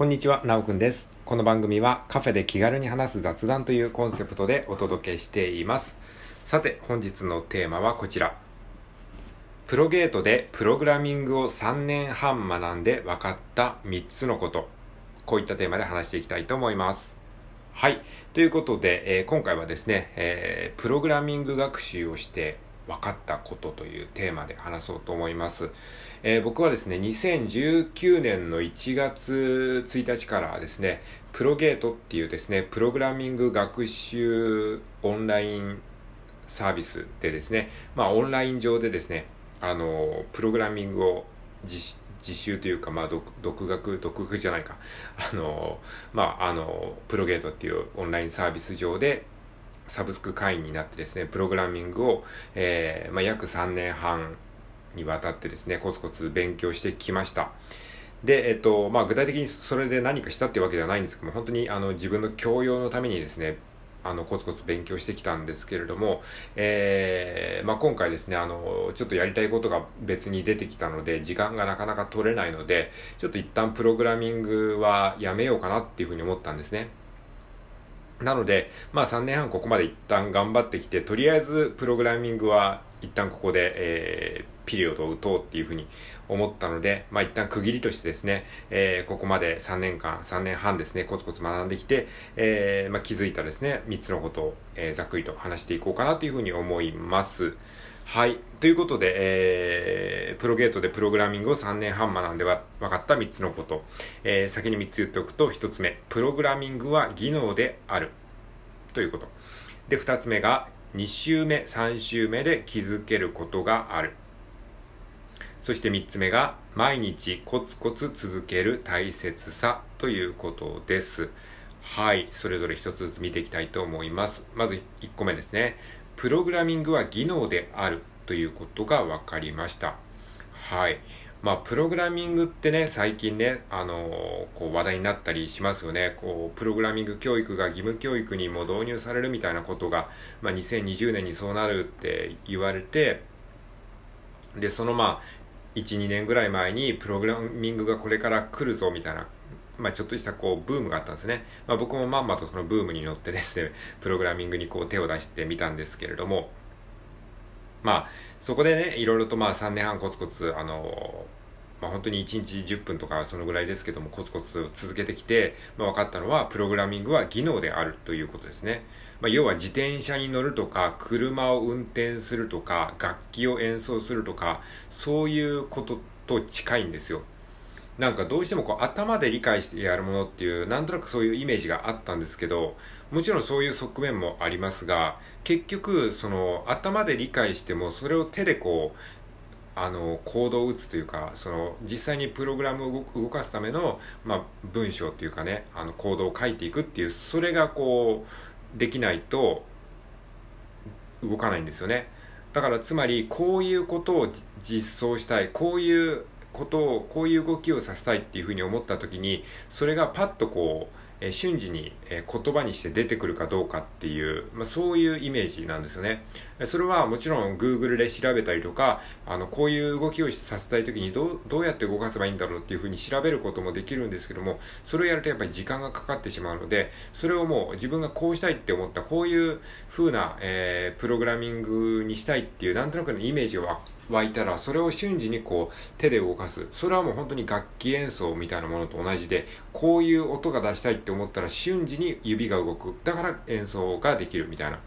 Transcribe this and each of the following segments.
こんにちは、なおくんです。この番組はカフェで気軽に話す雑談というコンセプトでお届けしています。さて、本日のテーマはこちら。プロゲートでプログラミングを3年半学んで分かった3つのこと。こういったテーマで話していきたいと思います。はい。ということで、えー、今回はですね、えー、プログラミング学習をして分かったことというテーマで話そうと思います。えー、僕はですね、2019年の1月1日からですね、プロゲートっていうですね、プログラミング学習オンラインサービスでですね、まあオンライン上でですね、あの、プログラミングを実実習というか、まあ、独学、独学じゃないか。あの、まあ、あの、プロゲートっていうオンラインサービス上で、サブスク会員になってですね、プログラミングを、えー、まあ、約3年半にわたってですね、コツコツ勉強してきました。で、えっと、まあ、具体的にそれで何かしたってわけではないんですけども、本当にあの自分の教養のためにですね、あの、コツコツ勉強してきたんですけれども、えー、まあ、今回ですね、あの、ちょっとやりたいことが別に出てきたので、時間がなかなか取れないので、ちょっと一旦プログラミングはやめようかなっていうふうに思ったんですね。なので、まあ3年半ここまで一旦頑張ってきて、とりあえずプログラミングは一旦ここで、えー、ピリオドを打とうっていうふうに思ったので、まあ一旦区切りとしてですね、えー、ここまで3年間、3年半ですね、コツコツ学んできて、えー、まあ気づいたですね、3つのことを、えー、ざっくりと話していこうかなというふうに思います。はい。ということで、えー、プロゲートでプログラミングを3年半学んでは分かった3つのこと。えー、先に3つ言っておくと、1つ目、プログラミングは技能である。ということ。で、2つ目が、2週目、3週目で気づけることがある。そして3つ目が、毎日コツコツ続ける大切さということです。はい。それぞれ1つずつ見ていきたいと思います。まず1個目ですね。プログラミングは技能であるということが分かりました。はい。まあ、プログラミングってね、最近ね、あのー、こう話題になったりしますよね。こう、プログラミング教育が義務教育にも導入されるみたいなことが、まあ、2020年にそうなるって言われて、で、そのまあ、1、2年ぐらい前に、プログラミングがこれから来るぞみたいなまあ、ちょっとしたこうブームがあったんですね。まあ、僕もまんまとそのブームに乗ってですね、プログラミングにこう手を出してみたんですけれども、まあ、そこでね、いろいろとまあ3年半コツコツ、あのまあ、本当に1日10分とかそのぐらいですけどもコツコツ続けてきて、まあ、分かったのはプログラミングは技能であるということですね。まあ、要は自転車に乗るとか車を運転するとか楽器を演奏するとかそういうことと近いんですよ。なんかどうしてもこう頭で理解してやるものっていう、なんとなくそういうイメージがあったんですけど、もちろんそういう側面もありますが、結局、その頭で理解してもそれを手でこう、あの、コードを打つというか、その、実際にプログラムを動かすための、まあ、文章っていうかね、あの、コードを書いていくっていう、それがこう、できないと、動かないんですよね。だから、つまり、こういうことを実装したい、こういうことをこういう動きをさせたいっていうふうに思った時にそれがパッとこうえ瞬時に、え言葉にして出てくるかどうかっていう、まあ、そういうイメージなんですよね。それはもちろん Google で調べたりとか、あの、こういう動きをさせたい時にどう、どうやって動かせばいいんだろうっていうふうに調べることもできるんですけども、それをやるとやっぱり時間がかかってしまうので、それをもう自分がこうしたいって思った、こういう風な、えー、プログラミングにしたいっていう、なんとなくのイメージを湧いたら、それを瞬時にこう手で動かす。それはもう本当に楽器演奏みたいなものと同じで、こういう音が出したいって思ったら瞬時に指が動く。だから演奏ができるみたいな。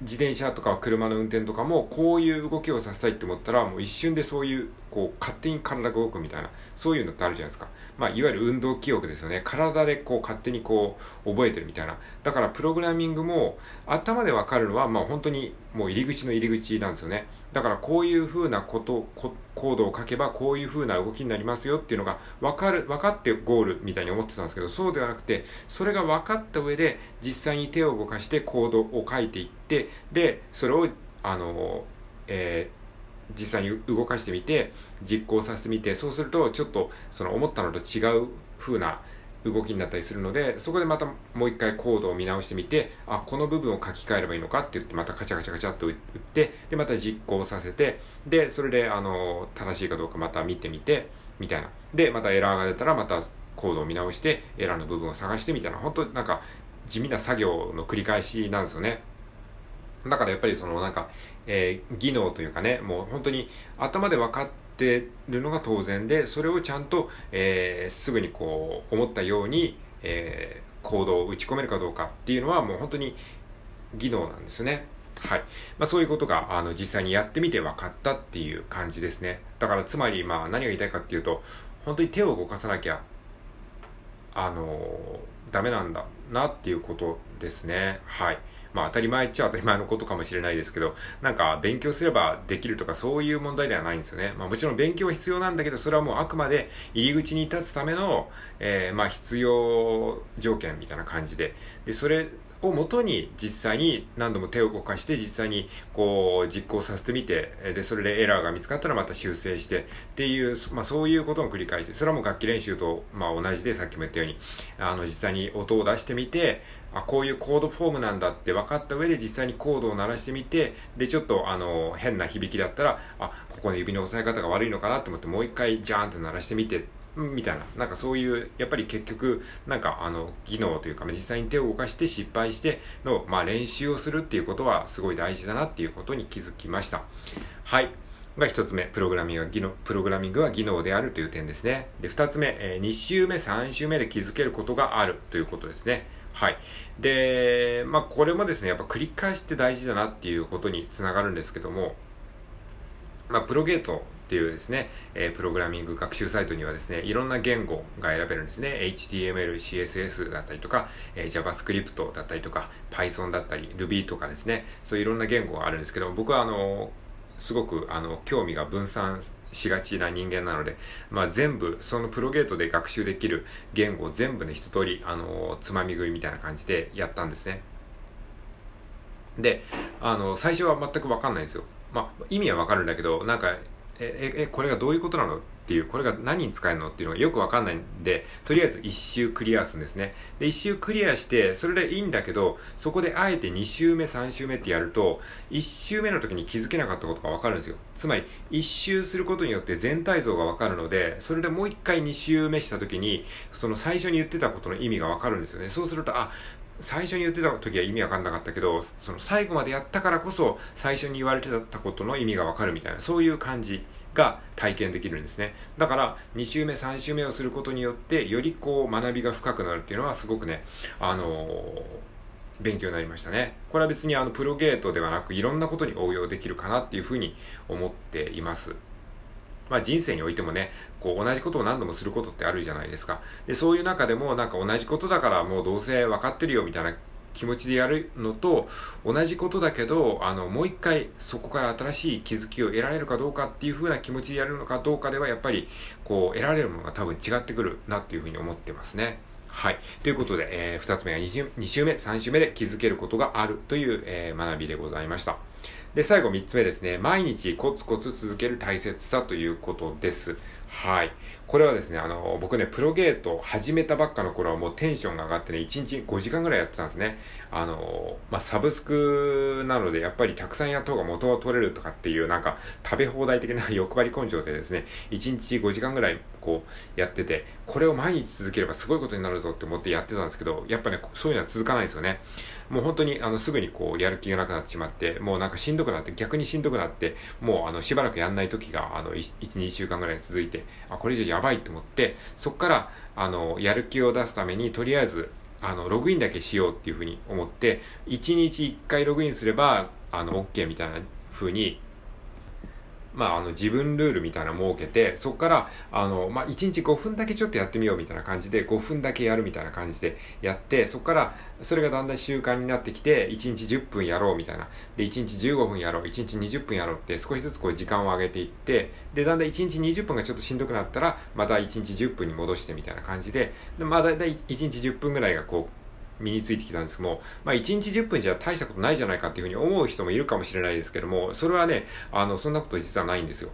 自転車とか車の運転とかもこういう動きをさせたいって思ったらもう一瞬でそういうこう勝手に体が動くみたいなそういうのってあるじゃないですか。まあいわゆる運動記憶ですよね。体でこう勝手にこう覚えてるみたいな。だからプログラミングも頭でわかるのはまあ本当にもう入り口の入り口なんですよね。だからこういう風なこと、コードを書けばこういう風な動きになりますよっていうのが分かる、分かってゴールみたいに思ってたんですけど、そうではなくて、それが分かった上で実際に手を動かしてコードを書いていって、で、それを、あの、えー、実際に動かしてみて、実行させてみて、そうするとちょっとその思ったのと違う風な動きになったりするので、そこでまたもう一回コードを見直してみて、あ、この部分を書き換えればいいのかって言って、またカチャカチャカチャっと打って、で、また実行させて、で、それで、あの、正しいかどうかまた見てみて、みたいな。で、またエラーが出たら、またコードを見直してエラーの部分を探してみたいな、本当なんか地味な作業の繰り返しなんですよね。だからやっぱりそのなんか、えー、技能というかね、もう本当に頭で分かってるのが当然で、それをちゃんと、えー、すぐにこう思ったように、えー、コードを打ち込めるかどうかっていうのはもう本当に技能なんですね。はい。まあそういうことが、あの、実際にやってみて分かったっていう感じですね。だからつまり、まあ何が言いたいかっていうと、本当に手を動かさなきゃ、あのダメなんだなっていうことですね。はい。まあ当たり前っちゃ当たり前のことかもしれないですけど、なんか勉強すればできるとかそういう問題ではないんですよね。まあもちろん勉強は必要なんだけど、それはもうあくまで入り口に立つための、えー、まあ必要条件みたいな感じで、で、それをもとに実際に何度も手を動かして実際にこう実行させてみてでそれでエラーが見つかったらまた修正してっていう、まあ、そういうことの繰り返し。それはもう楽器練習と、まあ、同じでさっきも言ったようにあの実際に音を出してみてあこういうコードフォームなんだって分かった上で実際にコードを鳴らしてみてでちょっとあの変な響きだったらあここの指の押さえ方が悪いのかなと思ってもう一回ジャーンって鳴らしてみてみたいな、なんかそういう、やっぱり結局、なんかあの、技能というか、実際に手を動かして失敗しての、まあ練習をするっていうことはすごい大事だなっていうことに気づきました。はい。が一つ目、プログラミングは技能、プログラミングは技能であるという点ですね。で、二つ目、えー、2週目、3週目で気づけることがあるということですね。はい。で、まあこれもですね、やっぱ繰り返しって大事だなっていうことにつながるんですけども、まあプロゲートっていうですね、えー、プログラミング学習サイトにはですね、いろんな言語が選べるんですね。HTML、CSS だったりとか、えー、JavaScript だったりとか、Python だったり、Ruby とかですね、そういういろんな言語があるんですけど、僕はあの、すごくあの、興味が分散しがちな人間なので、まあ全部、そのプロゲートで学習できる言語全部ね、一通り、あの、つまみ食いみたいな感じでやったんですね。で、あの、最初は全くわかんないんですよ。まあ、意味はわかるんだけど、なんか、え、え、これがどういうことなの？っていう、これが何に使えるの？っていうのがよくわかんないんで、とりあえず1周クリアするんですね。で、1周クリアして、それでいいんだけど、そこであえて2周目、3周目ってやると、1周目の時に気づけなかったことがわかるんですよ。つまり、1周することによって全体像がわかるので、それでもう1回2周目した時に、その最初に言ってたことの意味がわかるんですよね。そうすると、あ、最初に言ってた時は意味わかんなかったけど、その最後までやったからこそ、最初に言われてたことの意味がわかるみたいな、そういう感じが体験できるんですね。だから、2週目、3週目をすることによって、よりこう、学びが深くなるっていうのは、すごくね、あのー、勉強になりましたね。これは別にあの、プロゲートではなく、いろんなことに応用できるかなっていうふうに思っています。まあ人生においてもね、こう同じことを何度もすることってあるじゃないですか。で、そういう中でもなんか同じことだからもうどうせ分かってるよみたいな気持ちでやるのと同じことだけど、あの、もう一回そこから新しい気づきを得られるかどうかっていう風な気持ちでやるのかどうかではやっぱりこう得られるものが多分違ってくるなっていう風に思ってますね。はい。ということで、えー、二つ目は2週 ,2 週目、3週目で気づけることがあるという、えー、学びでございました。で、最後3つ目ですね。毎日コツコツ続ける大切さということです。はい。これはですね、あの、僕ね、プロゲート始めたばっかの頃はもうテンションが上がってね、1日5時間ぐらいやってたんですね。あの、まあ、サブスクなので、やっぱりたくさんやった方が元を取れるとかっていう、なんか、食べ放題的な欲張り根性でですね、1日5時間ぐらいこう、やってて、これを毎日続ければすごいことになるぞって思ってやってたんですけど、やっぱね、そういうのは続かないですよね。もう本当に、あの、すぐにこう、やる気がなくなってしまって、もうなんかしんどくなって、逆にしんどくなって、もうあの、しばらくやんない時が、あの、1、2週間ぐらい続いて、あ、これ以上やばいと思って、そこから、あの、やる気を出すために、とりあえず、あの、ログインだけしようっていうふうに思って、1日1回ログインすれば、あの、OK みたいなふうにまあ、あの、自分ルールみたいなの設けて、そこから、あの、まあ、1日5分だけちょっとやってみようみたいな感じで、5分だけやるみたいな感じでやって、そこから、それがだんだん習慣になってきて、1日10分やろうみたいな。で、1日15分やろう、1日20分やろうって、少しずつこう時間を上げていって、で、だんだん1日20分がちょっとしんどくなったら、また1日10分に戻してみたいな感じで、でまあ、だいたい1日10分ぐらいがこう、身についてきたんですけども、まあ、1日10分じゃ大したことないじゃないかっていうふうに思う人もいるかもしれないですけども、それはね、あの、そんなこと実はないんですよ。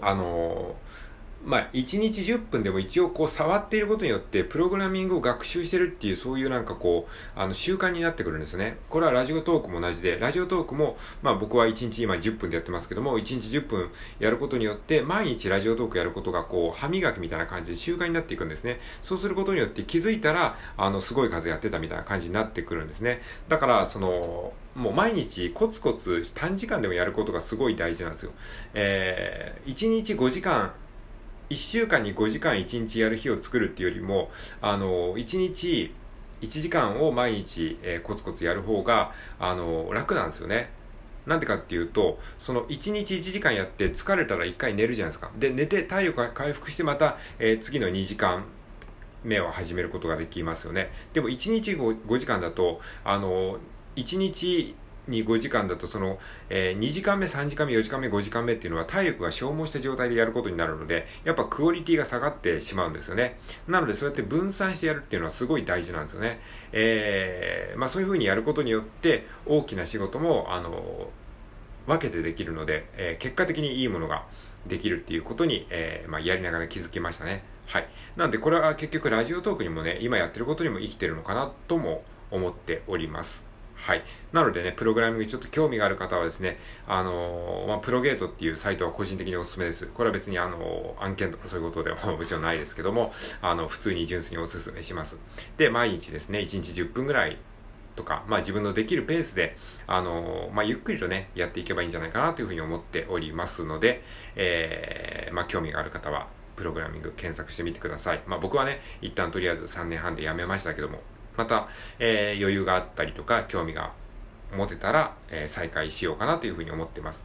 あの、まあ、1日10分でも一応こう触っていることによってプログラミングを学習してるっていうそういうなんかこうあの習慣になってくるんですよね。これはラジオトークも同じで、ラジオトークもまあ僕は1日今10分でやってますけども、1日10分やることによって毎日ラジオトークやることがこう歯磨きみたいな感じで習慣になっていくんですね。そうすることによって気づいたらあのすごい数やってたみたいな感じになってくるんですね。だからそのもう毎日コツコツ短時間でもやることがすごい大事なんですよ。えー、1日5時間1週間に5時間1日やる日を作るっていうよりも、あの、1日1時間を毎日、えー、コツコツやる方が、あの、楽なんですよね。なんでかっていうと、その1日1時間やって疲れたら1回寝るじゃないですか。で、寝て体力が回復してまた、えー、次の2時間目を始めることができますよね。でも1日 5, 5時間だと、あの、1日に5時間だとその、えー、2時間目、3時間目、4時間目、5時間目っていうのは体力が消耗した状態でやることになるので、やっぱクオリティが下がってしまうんですよね。なのでそうやって分散してやるっていうのはすごい大事なんですよね。えー、まあそういう風にやることによって大きな仕事も、あの、分けてできるので、えー、結果的にいいものができるっていうことに、えー、まあ、やりながら気づきましたね。はい。なんでこれは結局ラジオトークにもね、今やってることにも生きてるのかなとも思っております。はい。なのでね、プログラミングちょっと興味がある方はですね、あのー、まあ、プロゲートっていうサイトは個人的にお勧めです。これは別にあのー、案件とかそういうことでは もちろんないですけども、あの、普通に純粋にお勧めします。で、毎日ですね、1日10分ぐらいとか、まあ自分のできるペースで、あのー、まあゆっくりとね、やっていけばいいんじゃないかなというふうに思っておりますので、えー、まあ興味がある方は、プログラミング検索してみてください。まあ僕はね、一旦とりあえず3年半で辞めましたけども、また、えー、余裕があったりとか、興味が持てたら、えー、再開しようかなというふうに思ってます。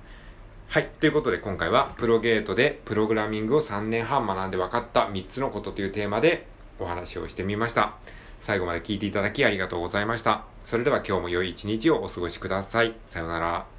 はい。ということで今回はプロゲートでプログラミングを3年半学んで分かった3つのことというテーマでお話をしてみました。最後まで聞いていただきありがとうございました。それでは今日も良い一日をお過ごしください。さようなら。